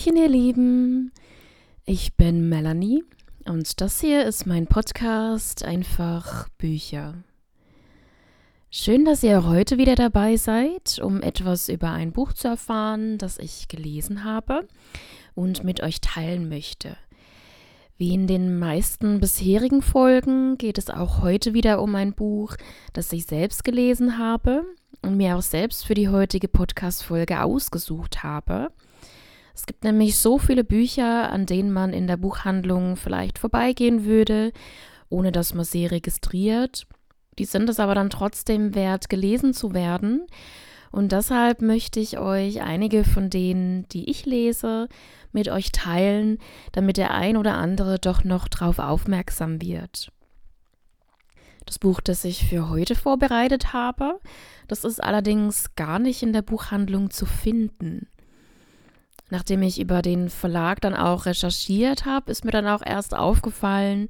Hallöchen, ihr Lieben. Ich bin Melanie und das hier ist mein Podcast Einfach Bücher. Schön, dass ihr heute wieder dabei seid, um etwas über ein Buch zu erfahren, das ich gelesen habe und mit euch teilen möchte. Wie in den meisten bisherigen Folgen geht es auch heute wieder um ein Buch, das ich selbst gelesen habe und mir auch selbst für die heutige Podcast-Folge ausgesucht habe. Es gibt nämlich so viele Bücher, an denen man in der Buchhandlung vielleicht vorbeigehen würde, ohne dass man sie registriert. Die sind es aber dann trotzdem wert, gelesen zu werden. Und deshalb möchte ich euch einige von denen, die ich lese, mit euch teilen, damit der ein oder andere doch noch drauf aufmerksam wird. Das Buch, das ich für heute vorbereitet habe, das ist allerdings gar nicht in der Buchhandlung zu finden. Nachdem ich über den Verlag dann auch recherchiert habe, ist mir dann auch erst aufgefallen,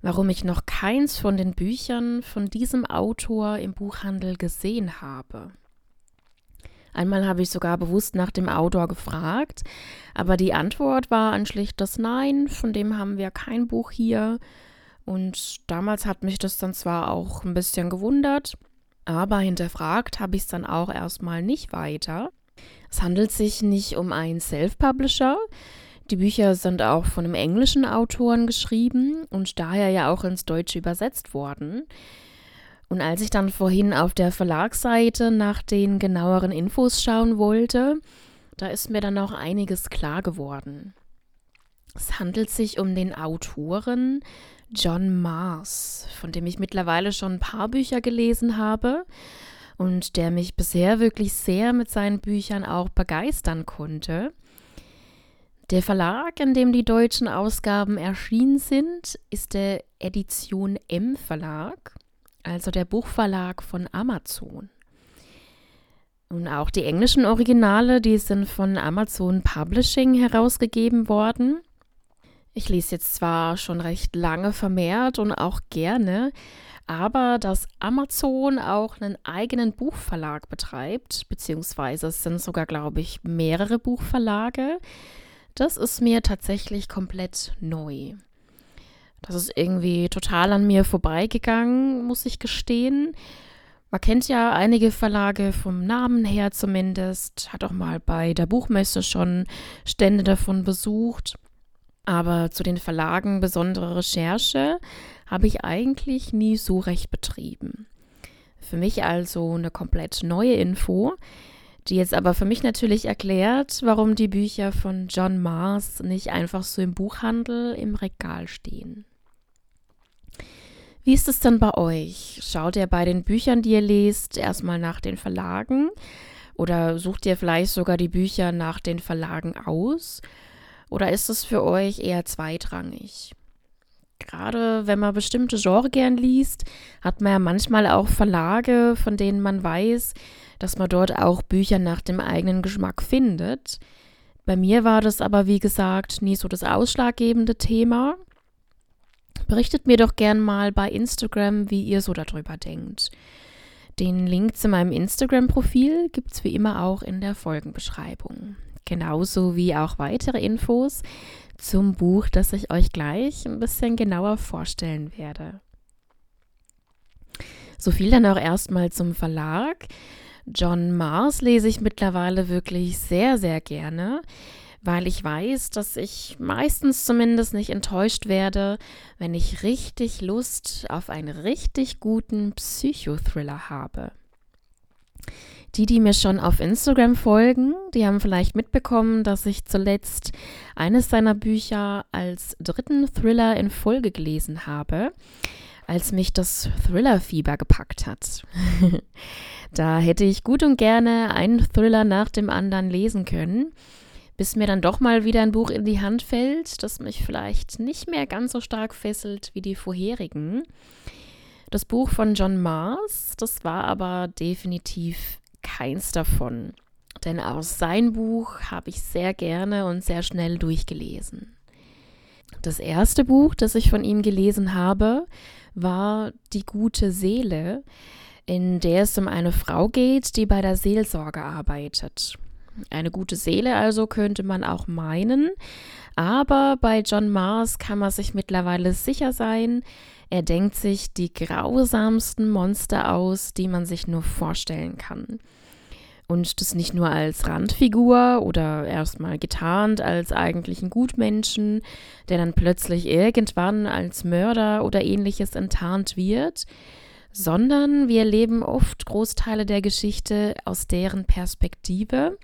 warum ich noch keins von den Büchern von diesem Autor im Buchhandel gesehen habe. Einmal habe ich sogar bewusst nach dem Autor gefragt, aber die Antwort war ein schlichtes Nein, von dem haben wir kein Buch hier. Und damals hat mich das dann zwar auch ein bisschen gewundert, aber hinterfragt habe ich es dann auch erstmal nicht weiter. Es handelt sich nicht um einen Self-Publisher. Die Bücher sind auch von einem englischen Autoren geschrieben und daher ja auch ins Deutsche übersetzt worden. Und als ich dann vorhin auf der Verlagsseite nach den genaueren Infos schauen wollte, da ist mir dann auch einiges klar geworden. Es handelt sich um den Autoren John Mars, von dem ich mittlerweile schon ein paar Bücher gelesen habe und der mich bisher wirklich sehr mit seinen Büchern auch begeistern konnte. Der Verlag, in dem die deutschen Ausgaben erschienen sind, ist der Edition M Verlag also der Buchverlag von Amazon. Und auch die englischen Originale, die sind von Amazon Publishing herausgegeben worden. Ich lese jetzt zwar schon recht lange vermehrt und auch gerne, aber dass Amazon auch einen eigenen Buchverlag betreibt, beziehungsweise es sind sogar, glaube ich, mehrere Buchverlage, das ist mir tatsächlich komplett neu. Das ist irgendwie total an mir vorbeigegangen, muss ich gestehen. Man kennt ja einige Verlage vom Namen her zumindest, hat auch mal bei der Buchmesse schon Stände davon besucht. Aber zu den Verlagen besondere Recherche habe ich eigentlich nie so recht betrieben. Für mich also eine komplett neue Info, die jetzt aber für mich natürlich erklärt, warum die Bücher von John Mars nicht einfach so im Buchhandel im Regal stehen. Wie ist es denn bei euch? Schaut ihr bei den Büchern, die ihr lest, erstmal nach den Verlagen? Oder sucht ihr vielleicht sogar die Bücher nach den Verlagen aus? Oder ist es für euch eher zweitrangig? Gerade wenn man bestimmte Genre gern liest, hat man ja manchmal auch Verlage, von denen man weiß, dass man dort auch Bücher nach dem eigenen Geschmack findet. Bei mir war das aber, wie gesagt, nie so das ausschlaggebende Thema. Berichtet mir doch gern mal bei Instagram, wie ihr so darüber denkt. Den Link zu meinem Instagram-Profil gibt es wie immer auch in der Folgenbeschreibung. Genauso wie auch weitere Infos zum Buch, das ich euch gleich ein bisschen genauer vorstellen werde. So viel dann auch erstmal zum Verlag. John Mars lese ich mittlerweile wirklich sehr, sehr gerne weil ich weiß, dass ich meistens zumindest nicht enttäuscht werde, wenn ich richtig Lust auf einen richtig guten Psychothriller habe. Die, die mir schon auf Instagram folgen, die haben vielleicht mitbekommen, dass ich zuletzt eines seiner Bücher als dritten Thriller in Folge gelesen habe, als mich das Thriller-Fieber gepackt hat. da hätte ich gut und gerne einen Thriller nach dem anderen lesen können bis mir dann doch mal wieder ein Buch in die Hand fällt, das mich vielleicht nicht mehr ganz so stark fesselt wie die vorherigen. Das Buch von John Mars, das war aber definitiv keins davon. Denn auch sein Buch habe ich sehr gerne und sehr schnell durchgelesen. Das erste Buch, das ich von ihm gelesen habe, war Die gute Seele, in der es um eine Frau geht, die bei der Seelsorge arbeitet. Eine gute Seele also könnte man auch meinen. Aber bei John Mars kann man sich mittlerweile sicher sein, er denkt sich die grausamsten Monster aus, die man sich nur vorstellen kann. Und das nicht nur als Randfigur oder erstmal getarnt als eigentlichen Gutmenschen, der dann plötzlich irgendwann als Mörder oder ähnliches enttarnt wird, sondern wir erleben oft Großteile der Geschichte aus deren Perspektive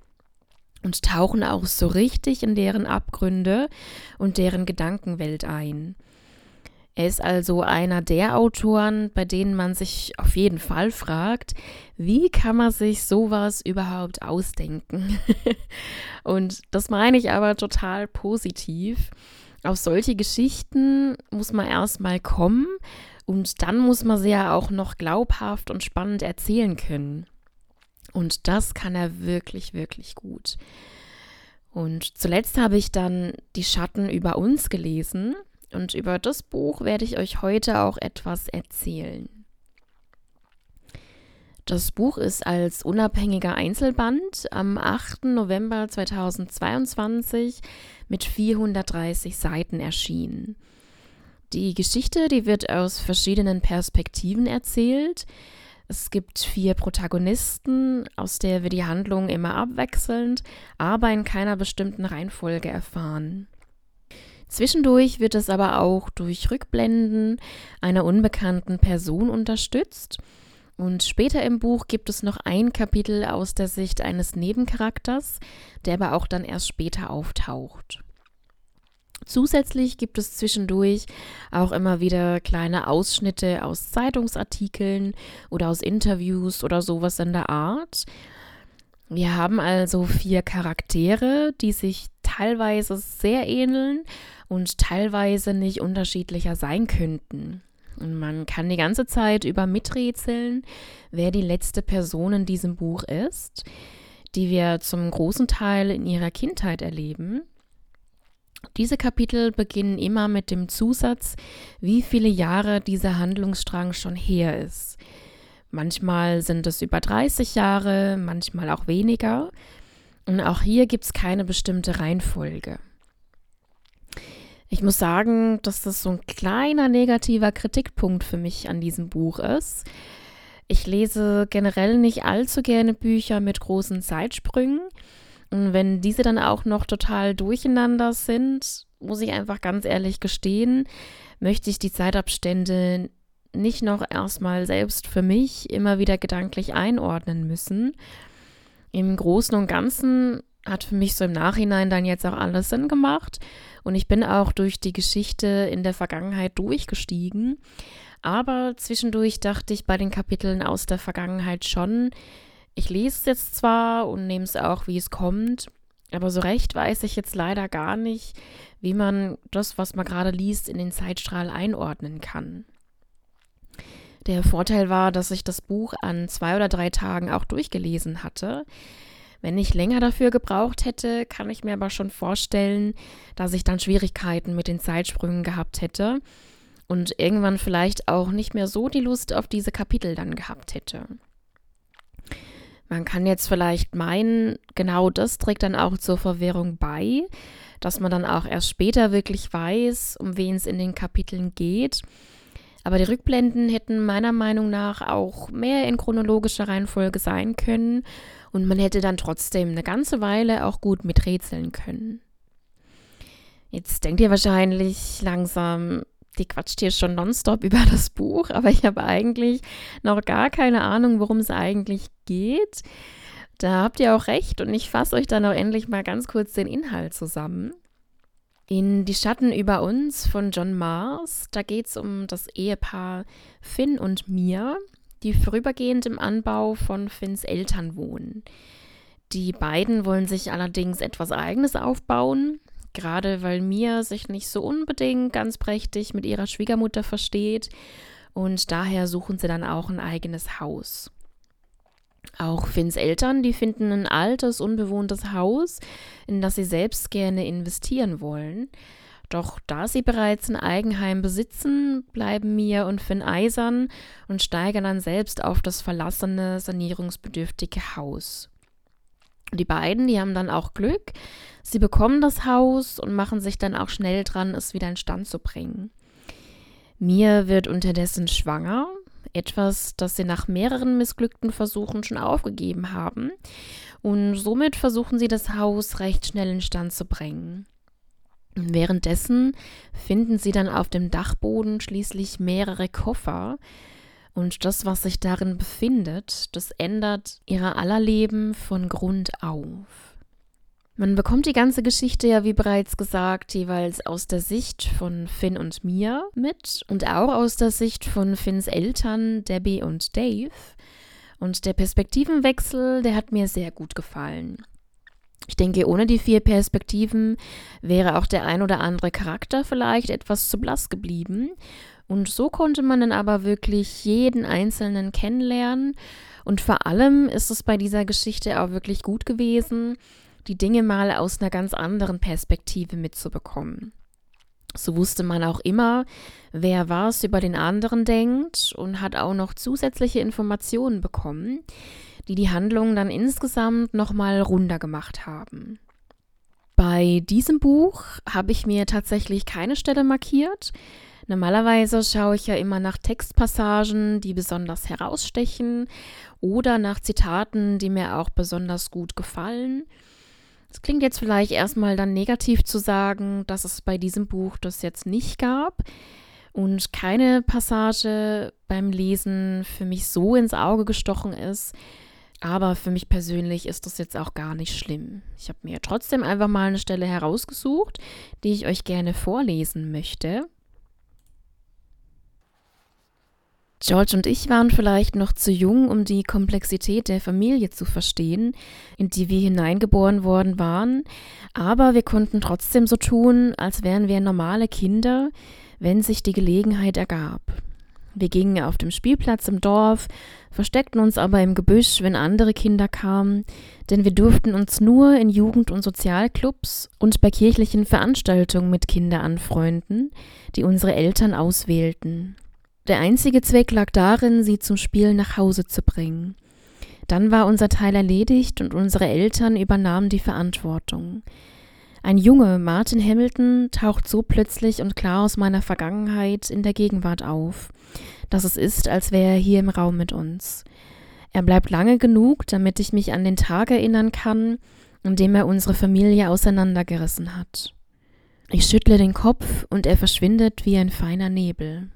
und tauchen auch so richtig in deren Abgründe und deren Gedankenwelt ein. Er ist also einer der Autoren, bei denen man sich auf jeden Fall fragt, wie kann man sich sowas überhaupt ausdenken? und das meine ich aber total positiv. Auf solche Geschichten muss man erstmal kommen und dann muss man sie ja auch noch glaubhaft und spannend erzählen können. Und das kann er wirklich, wirklich gut. Und zuletzt habe ich dann Die Schatten über uns gelesen und über das Buch werde ich euch heute auch etwas erzählen. Das Buch ist als unabhängiger Einzelband am 8. November 2022 mit 430 Seiten erschienen. Die Geschichte, die wird aus verschiedenen Perspektiven erzählt. Es gibt vier Protagonisten, aus der wir die Handlung immer abwechselnd, aber in keiner bestimmten Reihenfolge erfahren. Zwischendurch wird es aber auch durch Rückblenden einer unbekannten Person unterstützt. Und später im Buch gibt es noch ein Kapitel aus der Sicht eines Nebencharakters, der aber auch dann erst später auftaucht. Zusätzlich gibt es zwischendurch auch immer wieder kleine Ausschnitte aus Zeitungsartikeln oder aus Interviews oder sowas in der Art. Wir haben also vier Charaktere, die sich teilweise sehr ähneln und teilweise nicht unterschiedlicher sein könnten. Und man kann die ganze Zeit über miträtseln, wer die letzte Person in diesem Buch ist, die wir zum großen Teil in ihrer Kindheit erleben diese Kapitel beginnen immer mit dem Zusatz, wie viele Jahre dieser Handlungsstrang schon her ist. Manchmal sind es über 30 Jahre, manchmal auch weniger. Und auch hier gibt es keine bestimmte Reihenfolge. Ich muss sagen, dass das so ein kleiner negativer Kritikpunkt für mich an diesem Buch ist. Ich lese generell nicht allzu gerne Bücher mit großen Zeitsprüngen. Und wenn diese dann auch noch total durcheinander sind, muss ich einfach ganz ehrlich gestehen, möchte ich die Zeitabstände nicht noch erstmal selbst für mich immer wieder gedanklich einordnen müssen. Im Großen und Ganzen hat für mich so im Nachhinein dann jetzt auch alles Sinn gemacht und ich bin auch durch die Geschichte in der Vergangenheit durchgestiegen. Aber zwischendurch dachte ich bei den Kapiteln aus der Vergangenheit schon, ich lese es jetzt zwar und nehme es auch, wie es kommt, aber so recht weiß ich jetzt leider gar nicht, wie man das, was man gerade liest, in den Zeitstrahl einordnen kann. Der Vorteil war, dass ich das Buch an zwei oder drei Tagen auch durchgelesen hatte. Wenn ich länger dafür gebraucht hätte, kann ich mir aber schon vorstellen, dass ich dann Schwierigkeiten mit den Zeitsprüngen gehabt hätte und irgendwann vielleicht auch nicht mehr so die Lust auf diese Kapitel dann gehabt hätte. Man kann jetzt vielleicht meinen, genau das trägt dann auch zur Verwirrung bei, dass man dann auch erst später wirklich weiß, um wen es in den Kapiteln geht. Aber die Rückblenden hätten meiner Meinung nach auch mehr in chronologischer Reihenfolge sein können und man hätte dann trotzdem eine ganze Weile auch gut miträtseln können. Jetzt denkt ihr wahrscheinlich langsam, die quatscht hier schon nonstop über das Buch, aber ich habe eigentlich noch gar keine Ahnung, worum es eigentlich geht. Da habt ihr auch recht und ich fasse euch dann auch endlich mal ganz kurz den Inhalt zusammen. In Die Schatten über uns von John Mars, da geht es um das Ehepaar Finn und Mia, die vorübergehend im Anbau von Finns Eltern wohnen. Die beiden wollen sich allerdings etwas Eigenes aufbauen, Gerade weil Mia sich nicht so unbedingt ganz prächtig mit ihrer Schwiegermutter versteht und daher suchen sie dann auch ein eigenes Haus. Auch Finns Eltern, die finden ein altes, unbewohntes Haus, in das sie selbst gerne investieren wollen. Doch da sie bereits ein Eigenheim besitzen, bleiben Mia und Finn eisern und steigern dann selbst auf das verlassene, sanierungsbedürftige Haus. Die beiden, die haben dann auch Glück. Sie bekommen das Haus und machen sich dann auch schnell dran, es wieder in Stand zu bringen. Mia wird unterdessen schwanger, etwas, das sie nach mehreren missglückten Versuchen schon aufgegeben haben. Und somit versuchen sie das Haus recht schnell in Stand zu bringen. Währenddessen finden sie dann auf dem Dachboden schließlich mehrere Koffer. Und das, was sich darin befindet, das ändert ihrer aller Leben von Grund auf. Man bekommt die ganze Geschichte ja, wie bereits gesagt, jeweils aus der Sicht von Finn und Mia mit und auch aus der Sicht von Finns Eltern, Debbie und Dave. Und der Perspektivenwechsel, der hat mir sehr gut gefallen. Ich denke, ohne die vier Perspektiven wäre auch der ein oder andere Charakter vielleicht etwas zu blass geblieben. Und so konnte man dann aber wirklich jeden Einzelnen kennenlernen. Und vor allem ist es bei dieser Geschichte auch wirklich gut gewesen, die Dinge mal aus einer ganz anderen Perspektive mitzubekommen. So wusste man auch immer, wer was über den anderen denkt und hat auch noch zusätzliche Informationen bekommen, die die Handlung dann insgesamt nochmal runder gemacht haben. Bei diesem Buch habe ich mir tatsächlich keine Stelle markiert. Normalerweise schaue ich ja immer nach Textpassagen, die besonders herausstechen oder nach Zitaten, die mir auch besonders gut gefallen. Es klingt jetzt vielleicht erstmal dann negativ zu sagen, dass es bei diesem Buch das jetzt nicht gab und keine Passage beim Lesen für mich so ins Auge gestochen ist. Aber für mich persönlich ist das jetzt auch gar nicht schlimm. Ich habe mir trotzdem einfach mal eine Stelle herausgesucht, die ich euch gerne vorlesen möchte. George und ich waren vielleicht noch zu jung, um die Komplexität der Familie zu verstehen, in die wir hineingeboren worden waren, aber wir konnten trotzdem so tun, als wären wir normale Kinder, wenn sich die Gelegenheit ergab. Wir gingen auf dem Spielplatz im Dorf, versteckten uns aber im Gebüsch, wenn andere Kinder kamen, denn wir durften uns nur in Jugend- und Sozialclubs und bei kirchlichen Veranstaltungen mit Kindern anfreunden, die unsere Eltern auswählten. Der einzige Zweck lag darin, sie zum Spiel nach Hause zu bringen. Dann war unser Teil erledigt und unsere Eltern übernahmen die Verantwortung. Ein Junge, Martin Hamilton, taucht so plötzlich und klar aus meiner Vergangenheit in der Gegenwart auf, dass es ist, als wäre er hier im Raum mit uns. Er bleibt lange genug, damit ich mich an den Tag erinnern kann, an dem er unsere Familie auseinandergerissen hat. Ich schüttle den Kopf und er verschwindet wie ein feiner Nebel.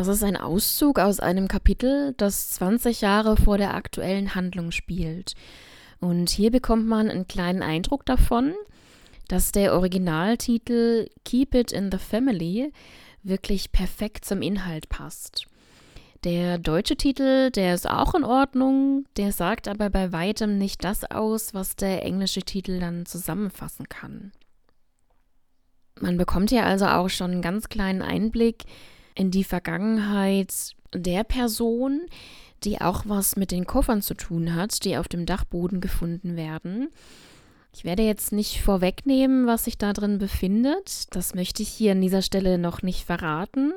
Das ist ein Auszug aus einem Kapitel, das 20 Jahre vor der aktuellen Handlung spielt. Und hier bekommt man einen kleinen Eindruck davon, dass der Originaltitel Keep It in the Family wirklich perfekt zum Inhalt passt. Der deutsche Titel, der ist auch in Ordnung, der sagt aber bei weitem nicht das aus, was der englische Titel dann zusammenfassen kann. Man bekommt hier also auch schon einen ganz kleinen Einblick in die Vergangenheit der Person, die auch was mit den Koffern zu tun hat, die auf dem Dachboden gefunden werden. Ich werde jetzt nicht vorwegnehmen, was sich da drin befindet. Das möchte ich hier an dieser Stelle noch nicht verraten.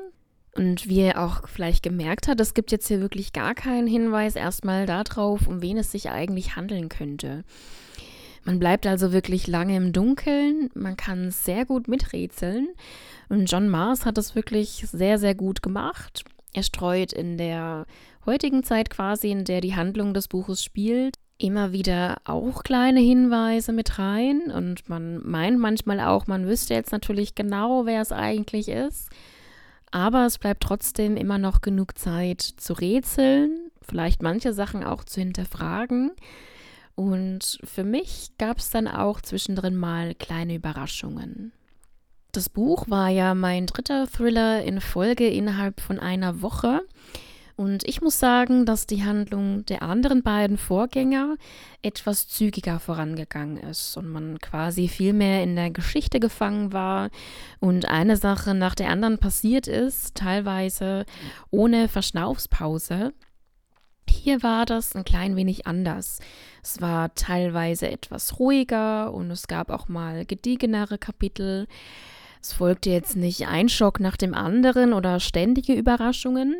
Und wie ihr auch vielleicht gemerkt habt, es gibt jetzt hier wirklich gar keinen Hinweis erstmal darauf, um wen es sich eigentlich handeln könnte. Man bleibt also wirklich lange im Dunkeln, man kann sehr gut miträtseln und John Mars hat es wirklich sehr, sehr gut gemacht. Er streut in der heutigen Zeit quasi, in der die Handlung des Buches spielt, immer wieder auch kleine Hinweise mit rein und man meint manchmal auch, man wüsste jetzt natürlich genau, wer es eigentlich ist. Aber es bleibt trotzdem immer noch genug Zeit zu rätseln, vielleicht manche Sachen auch zu hinterfragen. Und für mich gab es dann auch zwischendrin mal kleine Überraschungen. Das Buch war ja mein dritter Thriller in Folge innerhalb von einer Woche. Und ich muss sagen, dass die Handlung der anderen beiden Vorgänger etwas zügiger vorangegangen ist und man quasi viel mehr in der Geschichte gefangen war und eine Sache nach der anderen passiert ist, teilweise ohne Verschnaufspause. Hier war das ein klein wenig anders. Es war teilweise etwas ruhiger und es gab auch mal gediegenere Kapitel. Es folgte jetzt nicht ein Schock nach dem anderen oder ständige Überraschungen,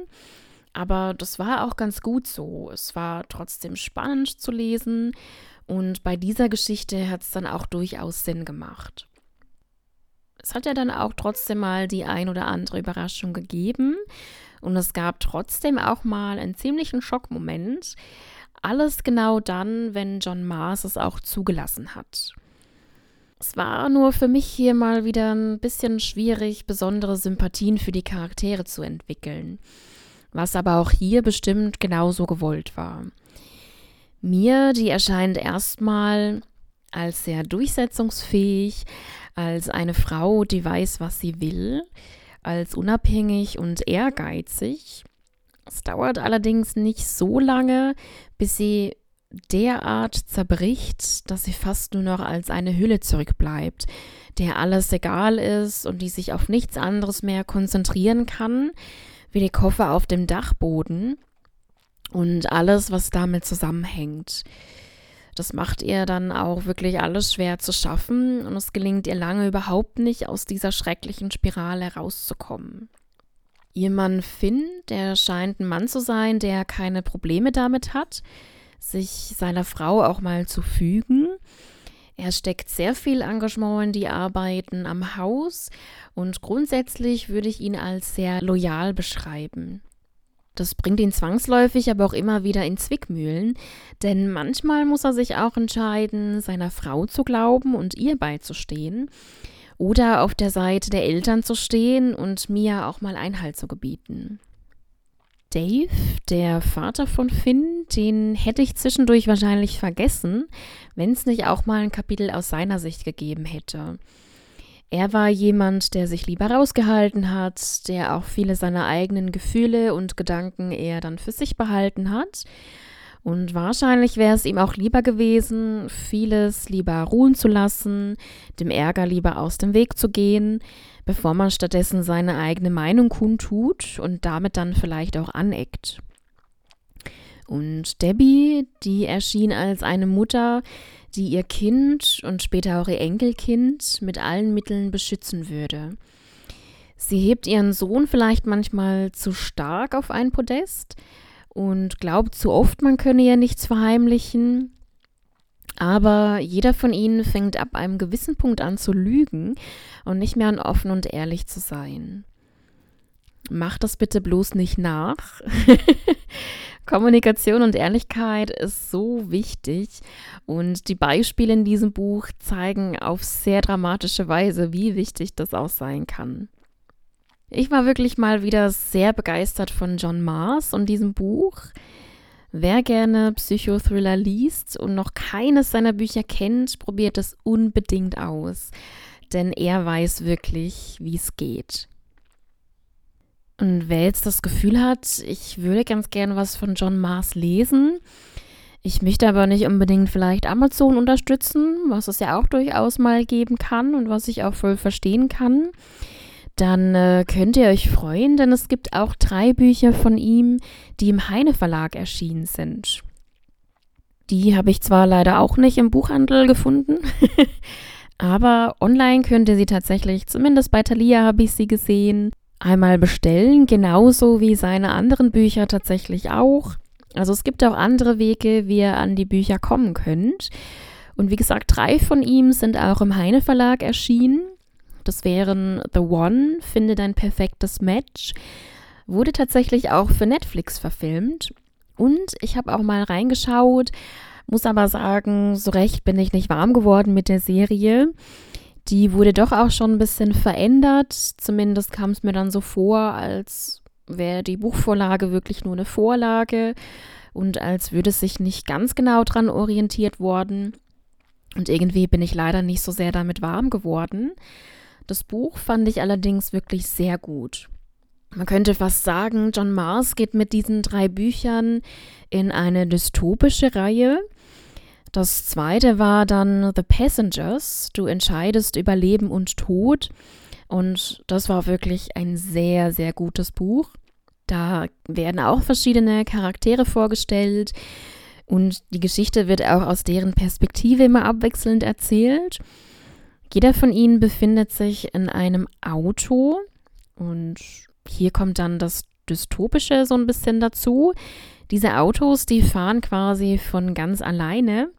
Aber das war auch ganz gut so. Es war trotzdem spannend zu lesen und bei dieser Geschichte hat es dann auch durchaus Sinn gemacht. Es hat ja dann auch trotzdem mal die ein oder andere Überraschung gegeben und es gab trotzdem auch mal einen ziemlichen Schockmoment. Alles genau dann, wenn John Mars es auch zugelassen hat. Es war nur für mich hier mal wieder ein bisschen schwierig, besondere Sympathien für die Charaktere zu entwickeln, was aber auch hier bestimmt genauso gewollt war. Mir, die erscheint erstmal als sehr durchsetzungsfähig, als eine Frau, die weiß, was sie will, als unabhängig und ehrgeizig. Es dauert allerdings nicht so lange, bis sie derart zerbricht, dass sie fast nur noch als eine Hülle zurückbleibt, der alles egal ist und die sich auf nichts anderes mehr konzentrieren kann, wie die Koffer auf dem Dachboden und alles, was damit zusammenhängt. Das macht ihr dann auch wirklich alles schwer zu schaffen und es gelingt ihr lange überhaupt nicht, aus dieser schrecklichen Spirale rauszukommen. Ihr Mann Finn, der scheint ein Mann zu sein, der keine Probleme damit hat, sich seiner Frau auch mal zu fügen. Er steckt sehr viel Engagement in die Arbeiten am Haus und grundsätzlich würde ich ihn als sehr loyal beschreiben. Das bringt ihn zwangsläufig aber auch immer wieder in Zwickmühlen, denn manchmal muss er sich auch entscheiden, seiner Frau zu glauben und ihr beizustehen oder auf der Seite der Eltern zu stehen und Mia auch mal Einhalt zu gebieten. Dave, der Vater von Finn, den hätte ich zwischendurch wahrscheinlich vergessen, wenn es nicht auch mal ein Kapitel aus seiner Sicht gegeben hätte. Er war jemand, der sich lieber rausgehalten hat, der auch viele seiner eigenen Gefühle und Gedanken eher dann für sich behalten hat. Und wahrscheinlich wäre es ihm auch lieber gewesen, vieles lieber ruhen zu lassen, dem Ärger lieber aus dem Weg zu gehen, bevor man stattdessen seine eigene Meinung kundtut und damit dann vielleicht auch aneckt. Und Debbie, die erschien als eine Mutter, die ihr Kind und später auch ihr Enkelkind mit allen Mitteln beschützen würde. Sie hebt ihren Sohn vielleicht manchmal zu stark auf ein Podest und glaubt zu oft, man könne ihr nichts verheimlichen. Aber jeder von ihnen fängt ab einem gewissen Punkt an zu lügen und nicht mehr an offen und ehrlich zu sein. Macht das bitte bloß nicht nach. Kommunikation und Ehrlichkeit ist so wichtig und die Beispiele in diesem Buch zeigen auf sehr dramatische Weise, wie wichtig das auch sein kann. Ich war wirklich mal wieder sehr begeistert von John Mars und diesem Buch. Wer gerne Psychothriller liest und noch keines seiner Bücher kennt, probiert es unbedingt aus, denn er weiß wirklich, wie es geht. Und wer jetzt das Gefühl hat, ich würde ganz gerne was von John Mars lesen, ich möchte aber nicht unbedingt vielleicht Amazon unterstützen, was es ja auch durchaus mal geben kann und was ich auch voll verstehen kann, dann äh, könnt ihr euch freuen, denn es gibt auch drei Bücher von ihm, die im Heine Verlag erschienen sind. Die habe ich zwar leider auch nicht im Buchhandel gefunden, aber online könnt ihr sie tatsächlich, zumindest bei Thalia habe ich sie gesehen, einmal bestellen, genauso wie seine anderen Bücher tatsächlich auch. Also es gibt auch andere Wege, wie ihr an die Bücher kommen könnt. Und wie gesagt, drei von ihm sind auch im Heine Verlag erschienen. Das wären The One, Finde dein perfektes Match, wurde tatsächlich auch für Netflix verfilmt. Und ich habe auch mal reingeschaut, muss aber sagen, so recht bin ich nicht warm geworden mit der Serie. Die wurde doch auch schon ein bisschen verändert. Zumindest kam es mir dann so vor, als wäre die Buchvorlage wirklich nur eine Vorlage und als würde sich nicht ganz genau dran orientiert worden. Und irgendwie bin ich leider nicht so sehr damit warm geworden. Das Buch fand ich allerdings wirklich sehr gut. Man könnte fast sagen, John Mars geht mit diesen drei Büchern in eine dystopische Reihe. Das zweite war dann The Passengers. Du entscheidest über Leben und Tod. Und das war wirklich ein sehr, sehr gutes Buch. Da werden auch verschiedene Charaktere vorgestellt und die Geschichte wird auch aus deren Perspektive immer abwechselnd erzählt. Jeder von ihnen befindet sich in einem Auto und hier kommt dann das Dystopische so ein bisschen dazu. Diese Autos, die fahren quasi von ganz alleine.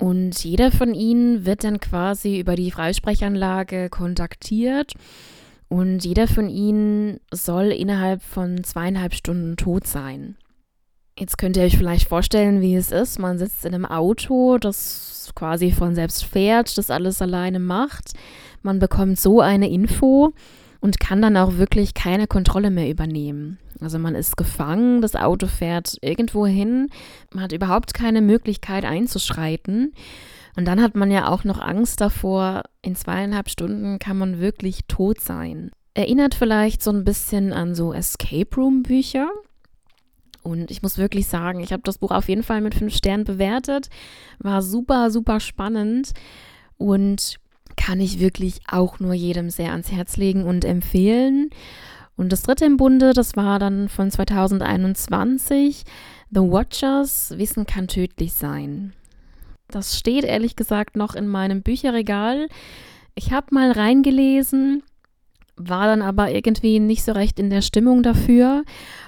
Und jeder von ihnen wird dann quasi über die Freisprechanlage kontaktiert. Und jeder von ihnen soll innerhalb von zweieinhalb Stunden tot sein. Jetzt könnt ihr euch vielleicht vorstellen, wie es ist. Man sitzt in einem Auto, das quasi von selbst fährt, das alles alleine macht. Man bekommt so eine Info und kann dann auch wirklich keine Kontrolle mehr übernehmen. Also man ist gefangen, das Auto fährt irgendwo hin, man hat überhaupt keine Möglichkeit einzuschreiten. Und dann hat man ja auch noch Angst davor, in zweieinhalb Stunden kann man wirklich tot sein. Erinnert vielleicht so ein bisschen an so Escape Room Bücher. Und ich muss wirklich sagen, ich habe das Buch auf jeden Fall mit fünf Sternen bewertet. War super, super spannend. Und kann ich wirklich auch nur jedem sehr ans Herz legen und empfehlen. Und das dritte im Bunde, das war dann von 2021, The Watchers, Wissen kann tödlich sein. Das steht ehrlich gesagt noch in meinem Bücherregal. Ich habe mal reingelesen, war dann aber irgendwie nicht so recht in der Stimmung dafür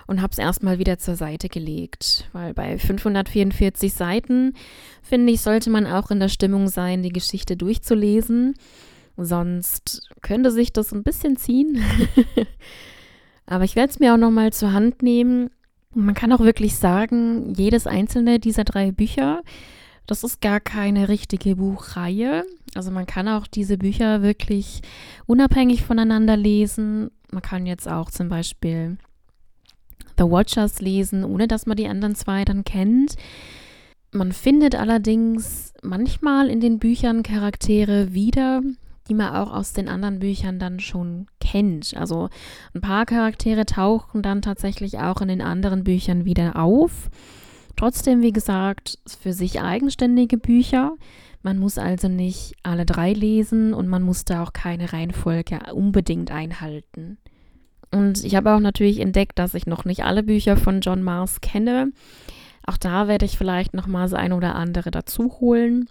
und habe es erstmal wieder zur Seite gelegt, weil bei 544 Seiten, finde ich, sollte man auch in der Stimmung sein, die Geschichte durchzulesen. Sonst könnte sich das ein bisschen ziehen. aber ich werde es mir auch nochmal zur Hand nehmen. Man kann auch wirklich sagen, jedes einzelne dieser drei Bücher das ist gar keine richtige Buchreihe. Also man kann auch diese Bücher wirklich unabhängig voneinander lesen. Man kann jetzt auch zum Beispiel The Watchers lesen, ohne dass man die anderen zwei dann kennt. Man findet allerdings manchmal in den Büchern Charaktere wieder, die man auch aus den anderen Büchern dann schon kennt. Also ein paar Charaktere tauchen dann tatsächlich auch in den anderen Büchern wieder auf. Trotzdem, wie gesagt, für sich eigenständige Bücher. Man muss also nicht alle drei lesen und man muss da auch keine Reihenfolge unbedingt einhalten. Und ich habe auch natürlich entdeckt, dass ich noch nicht alle Bücher von John Mars kenne. Auch da werde ich vielleicht noch mal so ein oder andere dazu holen.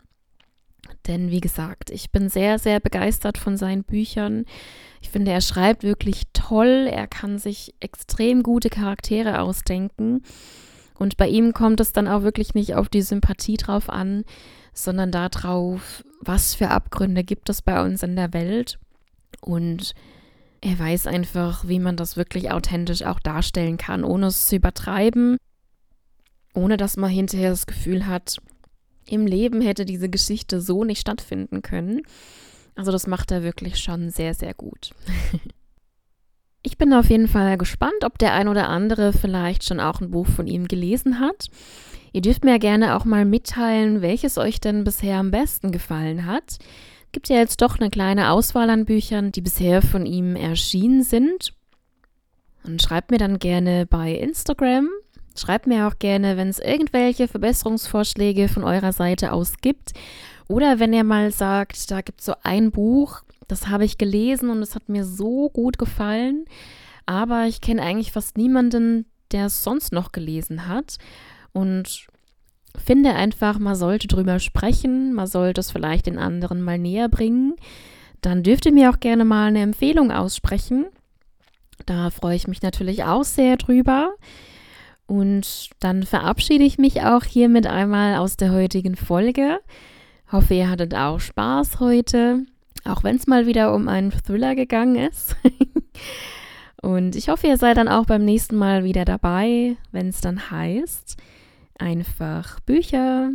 Denn wie gesagt, ich bin sehr, sehr begeistert von seinen Büchern. Ich finde, er schreibt wirklich toll. Er kann sich extrem gute Charaktere ausdenken. Und bei ihm kommt es dann auch wirklich nicht auf die Sympathie drauf an, sondern darauf, was für Abgründe gibt es bei uns in der Welt. Und er weiß einfach, wie man das wirklich authentisch auch darstellen kann, ohne es zu übertreiben, ohne dass man hinterher das Gefühl hat, im Leben hätte diese Geschichte so nicht stattfinden können. Also das macht er wirklich schon sehr, sehr gut. Ich bin auf jeden Fall gespannt, ob der ein oder andere vielleicht schon auch ein Buch von ihm gelesen hat. Ihr dürft mir ja gerne auch mal mitteilen, welches euch denn bisher am besten gefallen hat. Gibt ja jetzt doch eine kleine Auswahl an Büchern, die bisher von ihm erschienen sind. Und schreibt mir dann gerne bei Instagram. Schreibt mir auch gerne, wenn es irgendwelche Verbesserungsvorschläge von eurer Seite aus gibt. Oder wenn ihr mal sagt, da gibt es so ein Buch, das habe ich gelesen und es hat mir so gut gefallen. Aber ich kenne eigentlich fast niemanden, der es sonst noch gelesen hat. Und finde einfach, man sollte drüber sprechen, man sollte es vielleicht den anderen mal näher bringen. Dann dürft ihr mir auch gerne mal eine Empfehlung aussprechen. Da freue ich mich natürlich auch sehr drüber. Und dann verabschiede ich mich auch hiermit einmal aus der heutigen Folge. Hoffe, ihr hattet auch Spaß heute. Auch wenn es mal wieder um einen Thriller gegangen ist. Und ich hoffe, ihr seid dann auch beim nächsten Mal wieder dabei, wenn es dann heißt, einfach Bücher